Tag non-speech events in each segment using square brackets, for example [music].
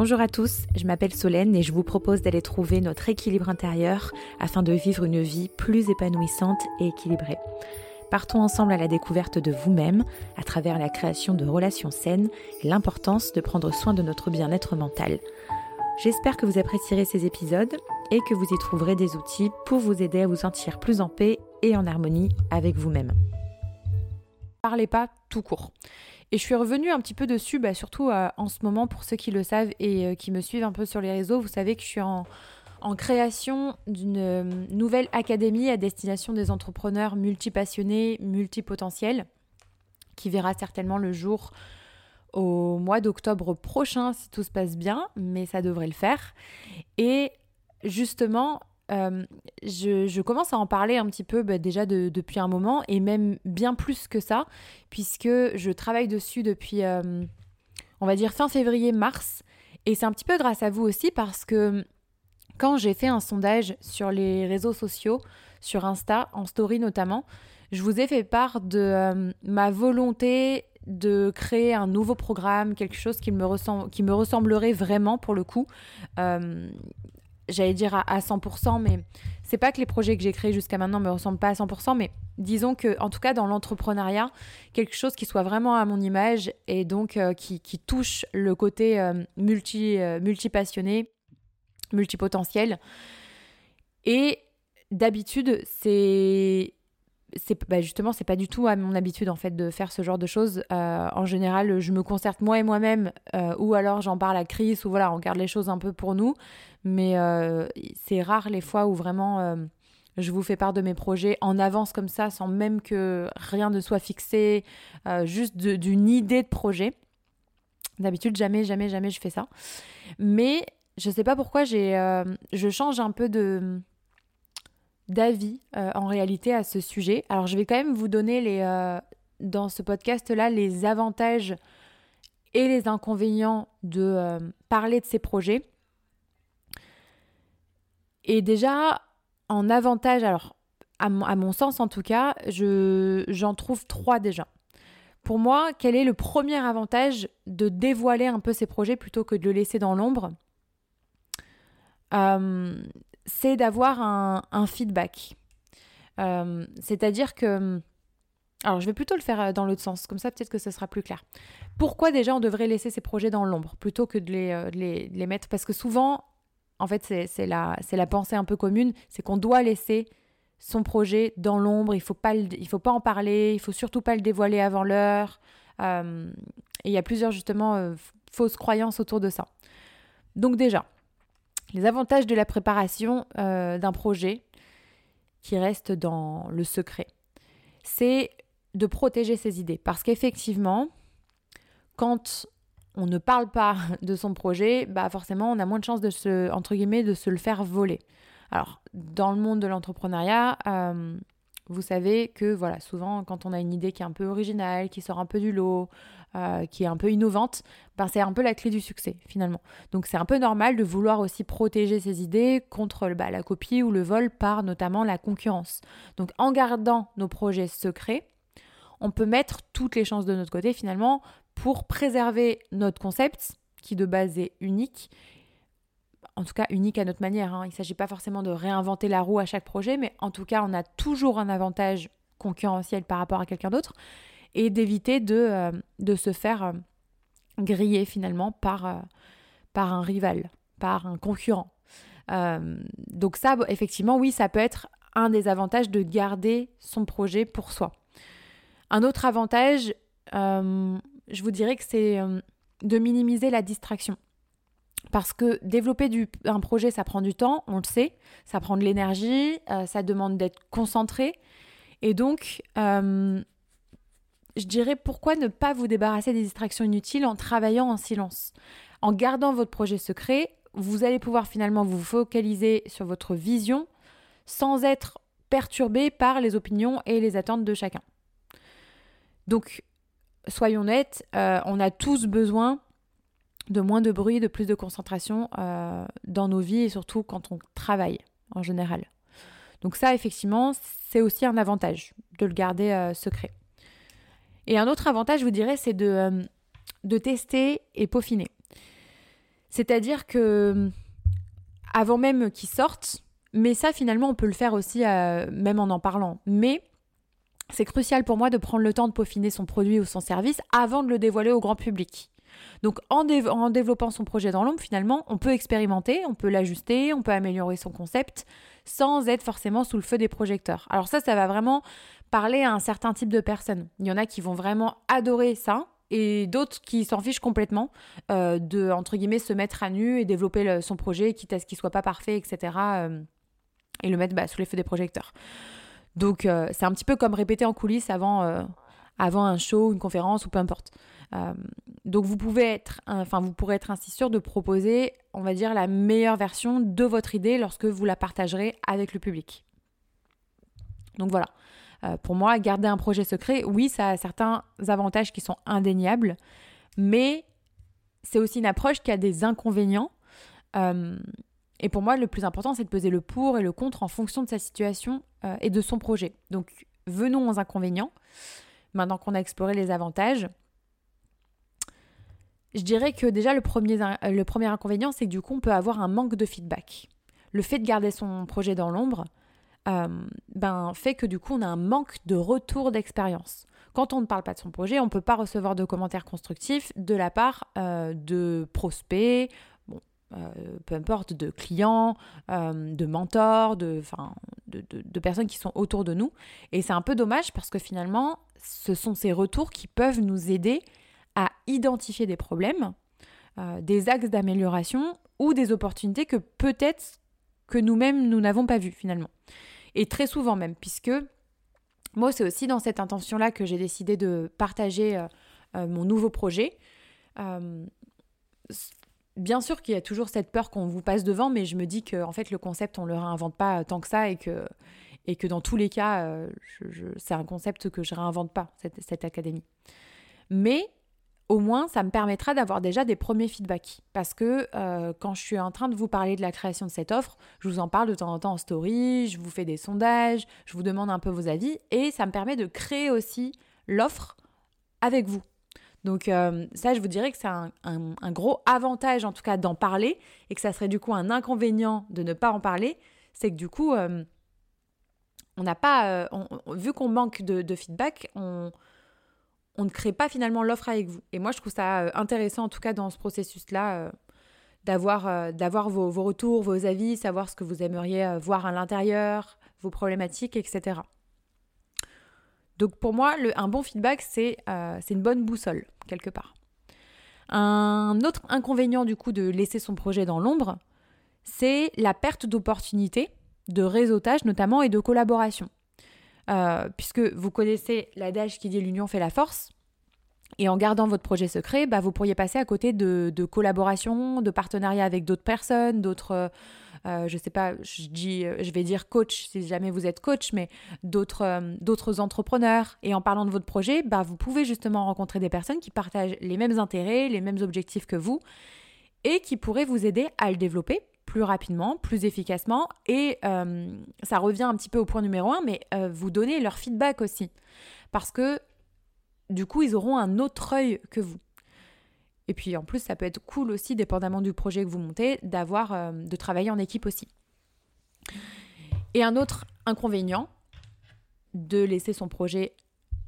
Bonjour à tous, je m'appelle Solène et je vous propose d'aller trouver notre équilibre intérieur afin de vivre une vie plus épanouissante et équilibrée. Partons ensemble à la découverte de vous-même à travers la création de relations saines et l'importance de prendre soin de notre bien-être mental. J'espère que vous apprécierez ces épisodes et que vous y trouverez des outils pour vous aider à vous sentir plus en paix et en harmonie avec vous-même. Parlez pas tout court. Et je suis revenue un petit peu dessus, bah, surtout euh, en ce moment, pour ceux qui le savent et euh, qui me suivent un peu sur les réseaux, vous savez que je suis en, création d'une euh, nouvelle académie à destination des entrepreneurs multipassionnés, multipotentiels, qui verra certainement le jour au mois d'octobre prochain si tout se passe bien, mais ça devrait le faire. Et justement, euh, je, commence à en parler un petit peu bah, déjà depuis un moment et même bien plus que ça, puisque je travaille dessus depuis, euh, on va dire, fin février-mars. Et c'est un petit peu grâce à vous aussi parce que quand j'ai fait un sondage sur les réseaux sociaux, sur Insta, en story notamment, je vous ai fait part de euh, ma volonté de créer un nouveau programme, quelque chose qui me, ressemble, qui me ressemblerait vraiment pour le coup, j'allais dire à, 100%, mais c'est pas que les projets que j'ai créés jusqu'à maintenant me ressemblent pas à 100%, mais disons que, en tout cas, dans l'entrepreneuriat, quelque chose qui soit vraiment à mon image et donc euh, qui, touche le côté euh, multi, euh, multi-passionné, multipotentiel. Et d'habitude, c'est c'est bah justement c'est pas du tout à mon habitude en fait de faire ce genre de choses. Euh, en général je me concerte moi et moi-même euh, ou alors j'en parle à Chris ou voilà on garde les choses un peu pour nous. Mais euh, c'est rare les fois où vraiment je vous fais part de mes projets en avance comme ça sans même que rien ne soit fixé juste d'une idée de projet. D'habitude jamais jamais jamais je fais ça. Mais je sais pas pourquoi j'ai je change un peu de d'avis euh, en réalité à ce sujet. Alors je vais quand même vous donner euh, dans ce podcast-là les avantages et les inconvénients de euh, parler de ces projets. Et déjà, en avantage, alors à mon, sens en tout cas, j'en trouve trois déjà. Pour moi, quel est le premier avantage de dévoiler un peu ces projets plutôt que de le laisser dans l'ombre? C'est d'avoir un, feedback. Euh, c'est-à-dire que... Alors, je vais plutôt le faire euh, dans l'autre sens, comme ça peut-être que ce sera plus clair. Pourquoi déjà on devrait laisser ces projets dans l'ombre plutôt que de les, euh, les, mettre? Parce que souvent, en fait, c'est la, la pensée un peu commune, c'est qu'on doit laisser son projet dans l'ombre, il ne faut, pas faut pas en parler, il faut surtout pas le dévoiler avant l'heure. et il y a plusieurs justement fausses croyances autour de ça. Donc déjà, les avantages de la préparation euh, d'un projet qui reste dans le secret, c'est de protéger ses idées. Parce qu'effectivement, quand on ne parle pas [laughs] de son projet, bah forcément, on a moins de chances de se, entre guillemets, de se le faire voler. Alors, dans le monde de l'entrepreneuriat, euh, vous savez que voilà, souvent quand on a une idée qui est un peu originale, qui sort un peu du lot, euh, qui est un peu innovante, ben c'est un peu la clé du succès finalement. Donc c'est un peu normal de vouloir aussi protéger ses idées contre bah, la copie ou le vol par notamment la concurrence. Donc en gardant nos projets secrets, on peut mettre toutes les chances de notre côté finalement pour préserver notre concept qui de base est unique en tout cas unique à notre manière. Hein. Il ne s'agit pas forcément de réinventer la roue à chaque projet, mais en tout cas, on a toujours un avantage concurrentiel par rapport à quelqu'un d'autre et d'éviter de, euh, de se faire euh, griller finalement par, euh, par un rival, par un concurrent. donc ça, effectivement, oui, ça peut être un des avantages de garder son projet pour soi. Un autre avantage, je vous dirais que c'est de minimiser la distraction. Parce que développer du, un projet, ça prend du temps, on le sait, ça prend de l'énergie, ça demande d'être concentré. Et donc, je dirais pourquoi ne pas vous débarrasser des distractions inutiles en travaillant en silence? En gardant votre projet secret, vous allez pouvoir finalement vous focaliser sur votre vision sans être perturbé par les opinions et les attentes de chacun. Donc, soyons nets, euh, on a tous besoin de moins de bruit, de plus de concentration euh, dans nos vies et surtout quand on travaille en général. Donc ça, effectivement, c'est aussi un avantage de le garder euh, secret. Et un autre avantage, je vous dirais, c'est de, euh, de tester et peaufiner. C'est-à-dire que avant même qu'ils sortent, mais ça finalement on peut le faire aussi euh, même en en parlant. Mais c'est crucial pour moi de prendre le temps de peaufiner son produit ou son service avant de le dévoiler au grand public. Donc en développant son projet dans l'ombre, finalement, on peut expérimenter, on peut l'ajuster, on peut améliorer son concept sans être forcément sous le feu des projecteurs. Alors ça, ça va vraiment parler à un certain type de personnes. Il y en a qui vont vraiment adorer ça, et d'autres qui s'en fichent complètement euh, de, entre guillemets, se mettre à nu et développer son projet, quitte à ce qu'il soit pas parfait, etc. Euh, et le mettre bah, sous les feux des projecteurs. Donc euh, c'est un petit peu comme répéter en coulisses avant, avant un show, une conférence ou peu importe. donc vous pouvez être, enfin vous pourrez être ainsi sûr de proposer, on va dire, la meilleure version de votre idée lorsque vous la partagerez avec le public. Donc voilà. Euh, pour moi, garder un projet secret, oui, ça a certains avantages qui sont indéniables, mais c'est aussi une approche qui a des inconvénients. Euh, et pour moi, le plus important, c'est de peser le pour et le contre en fonction de sa situation euh, et de son projet. Donc, venons aux inconvénients. Maintenant qu'on a exploré les avantages, je dirais que déjà le premier, le premier inconvénient, c'est que du coup, on peut avoir un manque de feedback. Le fait de garder son projet dans l'ombre, euh, ben, fait que du coup on a un manque de retour d'expérience. Quand on ne parle pas de son projet, on ne peut pas recevoir de commentaires constructifs de la part euh, de prospects, bon, euh, peu importe, de clients, de mentors, de, personnes qui sont autour de nous. Et c'est un peu dommage parce que finalement, ce sont ces retours qui peuvent nous aider à identifier des problèmes, des axes d'amélioration ou des opportunités que peut-être que nous-mêmes, nous n'avons pas vues finalement et très souvent même, puisque moi, c'est aussi dans cette intention-là que j'ai décidé de partager euh, euh, mon nouveau projet. Euh, bien sûr qu'il y a toujours cette peur qu'on vous passe devant, mais je me dis que en fait, le concept, on ne le réinvente pas tant que ça et que, et que dans tous les cas, c'est un concept que je réinvente pas, cette, cette académie. Mais au moins, ça me permettra d'avoir déjà des premiers feedbacks. Parce que euh, quand je suis en train de vous parler de la création de cette offre, je vous en parle de temps en temps en story, je vous fais des sondages, je vous demande un peu vos avis, et ça me permet de créer aussi l'offre avec vous. Donc euh, ça, je vous dirais que c'est un, gros avantage, en tout cas, d'en parler, et que ça serait du coup un inconvénient de ne pas en parler, c'est que du coup, euh, on n'a pas, vu qu'on manque de, de feedback, on on ne crée pas finalement l'offre avec vous. Et moi, je trouve ça euh, intéressant, en tout cas dans ce processus-là, euh, d'avoir, euh, vos, retours, vos avis, savoir ce que vous aimeriez voir à l'intérieur, vos problématiques, etc. Donc pour moi, un bon feedback, c'est, c'est une bonne boussole, quelque part. Un autre inconvénient du coup de laisser son projet dans l'ombre, c'est la perte d'opportunités, de réseautage notamment et de collaboration. Euh, puisque vous connaissez l'adage qui dit l'union fait la force. Et en gardant votre projet secret, bah, vous pourriez passer à côté de, collaborations, de partenariats avec d'autres personnes, d'autres, euh, je sais pas, je, dis, je vais dire coach si jamais vous êtes coach, mais d'autres, euh, d'autres entrepreneurs. Et en parlant de votre projet, bah, vous pouvez justement rencontrer des personnes qui partagent les mêmes intérêts, les mêmes objectifs que vous, et qui pourraient vous aider à le développer plus rapidement, plus efficacement. Et euh, ça revient un petit peu au point numéro un, mais euh, vous donnez leur feedback aussi. Parce que du coup, ils auront un autre œil que vous. Et puis en plus, ça peut être cool aussi, dépendamment du projet que vous montez, d'avoir, euh, de travailler en équipe aussi. Et un autre inconvénient de laisser son projet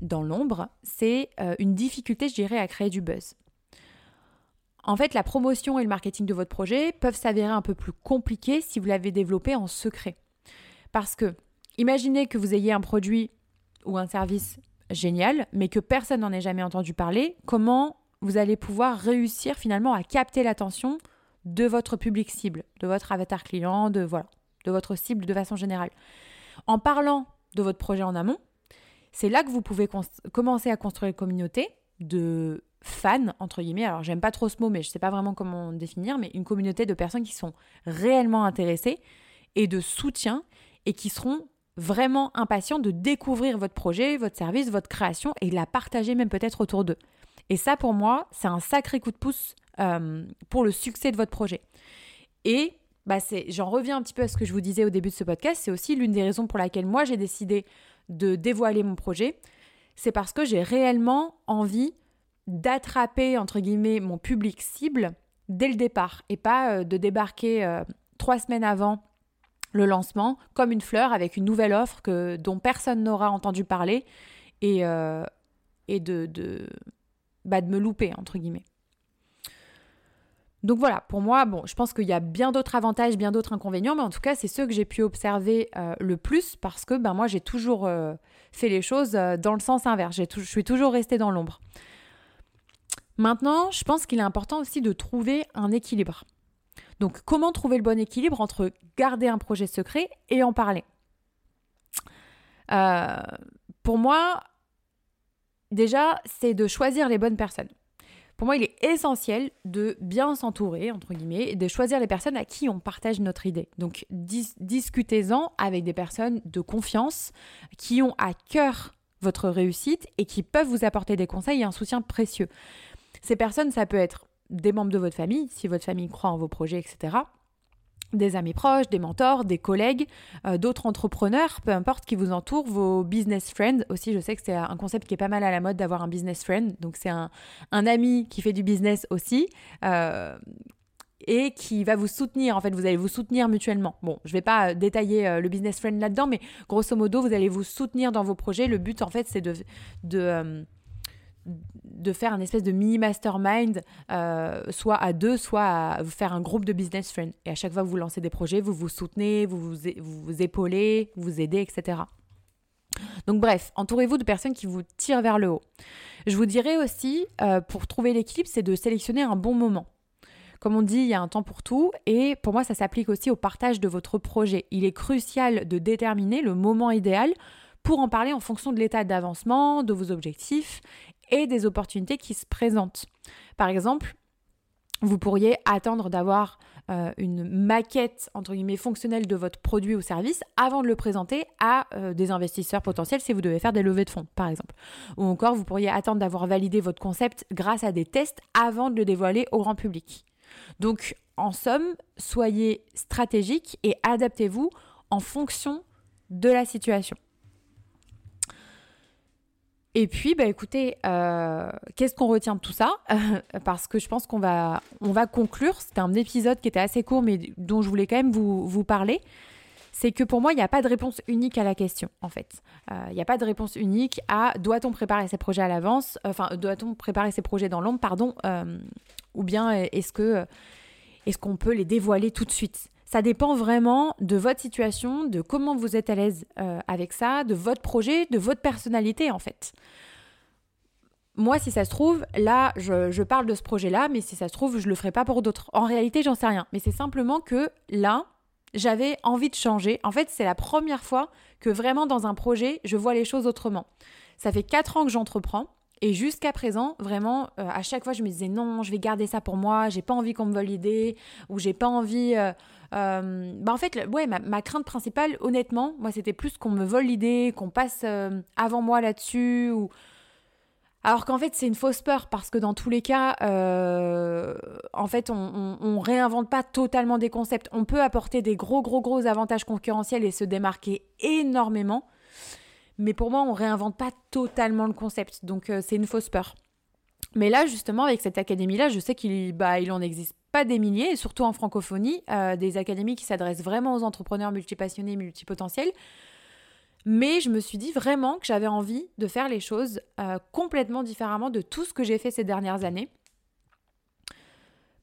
dans l'ombre, c'est une difficulté, je dirais, à créer du buzz. En fait, la promotion et le marketing de votre projet peuvent s'avérer un peu plus compliqués si vous l'avez développé en secret. Parce que, imaginez que vous ayez un produit ou un service génial, mais que personne n'en ait jamais entendu parler, comment vous allez pouvoir réussir finalement à capter l'attention de votre public cible, de votre avatar client, de voilà, de votre cible de façon générale. En parlant de votre projet en amont, c'est là que vous pouvez commencer à construire une communauté de fans, entre guillemets, alors j'aime pas trop ce mot, mais je sais pas vraiment comment définir, mais une communauté de personnes qui sont réellement intéressées et de soutien et qui seront vraiment impatients de découvrir votre projet, votre service, votre création et la partager même peut-être autour d'eux. Et ça, pour moi, c'est un sacré coup de pouce euh, pour le succès de votre projet. Et bah j'en reviens un petit peu à ce que je vous disais au début de ce podcast, c'est aussi l'une des raisons pour laquelle moi j'ai décidé de dévoiler mon projet. C'est parce que j'ai réellement envie d'attraper, entre guillemets, mon public cible dès le départ et pas de débarquer trois semaines avant le lancement comme une fleur avec une nouvelle offre que, dont personne n'aura entendu parler et, et de, de, bah, de me louper, entre guillemets. Donc voilà, pour moi, bon, je pense qu'il y a bien d'autres avantages, bien d'autres inconvénients, mais en tout cas, c'est ceux que j'ai pu observer euh, le plus parce que ben, moi, j'ai toujours euh, fait les choses euh, dans le sens inverse. je suis toujours restée dans l'ombre. Maintenant, je pense qu'il est important aussi de trouver un équilibre. Donc, comment trouver le bon équilibre entre garder un projet secret et en parler? Pour moi, déjà, c'est de choisir les bonnes personnes. Pour moi, il est essentiel de bien s'entourer, entre guillemets, et de choisir les personnes à qui on partage notre idée. Donc, discutez-en avec des personnes de confiance qui ont à cœur votre réussite et qui peuvent vous apporter des conseils et un soutien précieux. Ces personnes, ça peut être des membres de votre famille, si votre famille croit en vos projets, etc des amis proches, des mentors, des collègues, euh, d'autres entrepreneurs, peu importe qui vous entoure, vos business friends aussi. Je sais que c'est un concept qui est pas mal à la mode d'avoir un business friend. Donc c'est un, ami qui fait du business aussi. Euh, et qui va vous soutenir. En fait, vous allez vous soutenir mutuellement. Bon, je ne vais pas détailler euh, le business friend là-dedans, mais grosso modo, vous allez vous soutenir dans vos projets. Le but, en fait, c'est de de faire un espèce de mini mastermind, euh, soit à deux, soit à faire un groupe de business friends. Et à chaque fois vous lancez des projets, vous vous soutenez, vous vous, vous, épaulez, vous, vous aidez, etc. Donc bref, entourez-vous de personnes qui vous tirent vers le haut. Je vous dirais aussi, euh, pour trouver l'équilibre, c'est de sélectionner un bon moment. Comme on dit, il y a un temps pour tout et pour moi, ça s'applique aussi au partage de votre projet. Il est crucial de déterminer le moment idéal pour en parler en fonction de l'état d'avancement, de vos objectifs et des opportunités qui se présentent. Par exemple, vous pourriez attendre d'avoir euh, une maquette entre guillemets fonctionnelle de votre produit ou service avant de le présenter à euh, des investisseurs potentiels si vous devez faire des levées de fonds par exemple. Ou encore vous pourriez attendre d'avoir validé votre concept grâce à des tests avant de le dévoiler au grand public. Donc en somme, soyez stratégique et adaptez-vous en fonction de la situation. Et puis, bah, écoutez, euh, qu'est-ce qu'on retient de tout ça? Parce que je pense qu'on va, on va conclure. C'était un épisode qui était assez court, mais dont je voulais quand même vous, parler. C'est que pour moi, il n'y a pas de réponse unique à la question, en fait. Euh, il n'y a pas de réponse unique à doit-on préparer ses projets à l'avance? Enfin, doit-on préparer ses projets dans l'ombre, pardon euh, Ou bien est-ce que est-ce qu'on peut les dévoiler tout de suite? Ça dépend vraiment de votre situation, de comment vous êtes à l'aise euh, avec ça, de votre projet, de votre personnalité en fait. Moi, si ça se trouve, là, je, parle de ce projet-là, mais si ça se trouve, je le ferai pas pour d'autres. En réalité, j'en sais rien. Mais c'est simplement que là, j'avais envie de changer. En fait, c'est la première fois que vraiment dans un projet, je vois les choses autrement. Ça fait quatre ans que j'entreprends. Et jusqu'à présent, vraiment, euh, à chaque fois, je me disais non, je vais garder ça pour moi, j'ai pas envie qu'on me vole l'idée, ou j'ai pas envie. Euh, euh, bah en fait, ma, crainte principale, honnêtement, moi, c'était plus qu'on me vole l'idée, qu'on passe avant moi là-dessus. Alors qu'en fait, c'est une fausse peur parce que dans tous les cas, en fait, on, on, réinvente pas totalement des concepts. On peut apporter des gros, gros, gros avantages concurrentiels et se démarquer énormément. Mais pour moi, on réinvente pas totalement le concept. Donc, euh, c'est une fausse peur. Mais là, justement, avec cette académie-là, je sais qu'il bah, il en existe pas des milliers, surtout en francophonie, euh, des académies qui s'adressent vraiment aux entrepreneurs multipassionnés, multipotentiels. Mais je me suis dit vraiment que j'avais envie de faire les choses euh, complètement différemment de tout ce que j'ai fait ces dernières années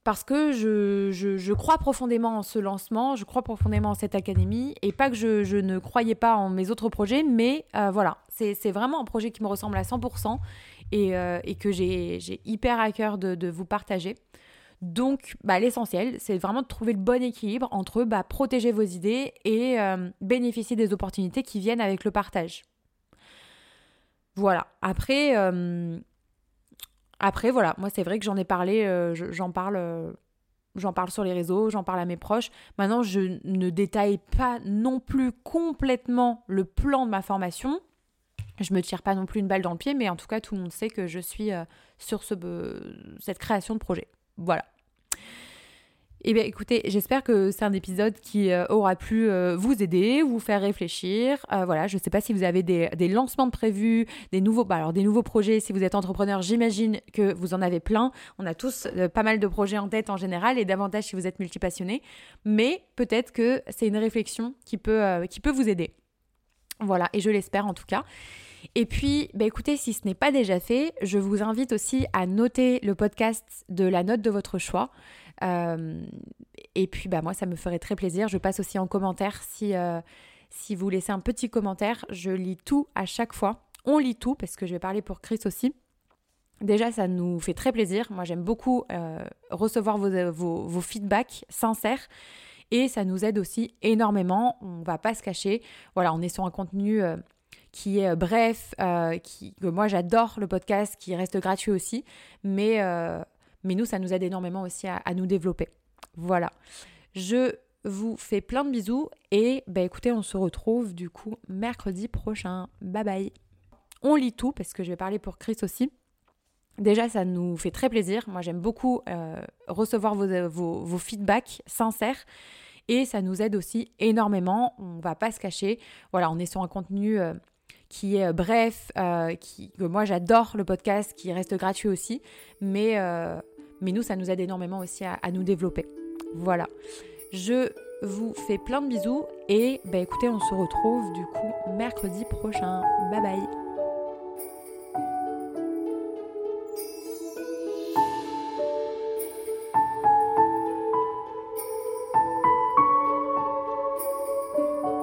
parce que je, crois profondément en ce lancement, je crois profondément en cette académie, et pas que je, ne croyais pas en mes autres projets, mais euh, voilà, c'est vraiment un projet qui me ressemble à 100% euh, et, que j'ai hyper à cœur de, vous partager. Donc, bah, l'essentiel, c'est vraiment de trouver le bon équilibre entre bah, protéger vos idées et euh, bénéficier des opportunités qui viennent avec le partage. Voilà. Après, après, voilà, moi c'est vrai que j'en ai parlé, euh, j'en parle, euh, parle sur les réseaux, j'en parle à mes proches. Maintenant, je ne détaille pas non plus complètement le plan de ma formation. Je me tire pas non plus une balle dans le pied, mais en tout cas, tout le monde sait que je suis euh, sur ce, cette création de projet. Voilà. Eh bien écoutez, j'espère que c'est un épisode qui euh, aura pu euh, vous aider, vous faire réfléchir. Euh, voilà, je ne sais pas si vous avez des, lancements de prévus, des nouveaux, bah, alors des nouveaux projets. Si vous êtes entrepreneur, j'imagine que vous en avez plein. On a tous pas mal de projets en tête en général et davantage si vous êtes multipassionné. Mais peut-être que c'est une réflexion qui peut, qui peut vous aider. Voilà, et je l'espère en tout cas. Et puis, bah écoutez, si ce n'est pas déjà fait, je vous invite aussi à noter le podcast de la note de votre choix. Euh, et puis, bah, moi, ça me ferait très plaisir. Je passe aussi en commentaire si, euh, si vous laissez un petit commentaire. Je lis tout à chaque fois. On lit tout parce que je vais parler pour Chris aussi. Déjà, ça nous fait très plaisir. Moi, j'aime beaucoup euh, recevoir vos, vos, vos, feedbacks sincères et ça nous aide aussi énormément. On va pas se cacher. Voilà, on est sur un contenu qui est bref, qui, que moi j'adore le podcast, qui reste gratuit aussi, mais mais nous, ça nous aide énormément aussi à, nous développer. Voilà. Je vous fais plein de bisous et bah écoutez, on se retrouve du coup mercredi prochain. Bye bye. On lit tout parce que je vais parler pour Chris aussi. Déjà, ça nous fait très plaisir. Moi, j'aime beaucoup euh, recevoir vos, vos, feedbacks sincères et ça nous aide aussi énormément. On va pas se cacher. Voilà, on est sur un contenu euh, qui est euh, bref, qui, que moi j'adore le podcast, qui reste gratuit aussi, mais mais nous, ça nous aide énormément aussi à, nous développer. Voilà. Je vous fais plein de bisous et bah écoutez, on se retrouve du coup mercredi prochain. Bye bye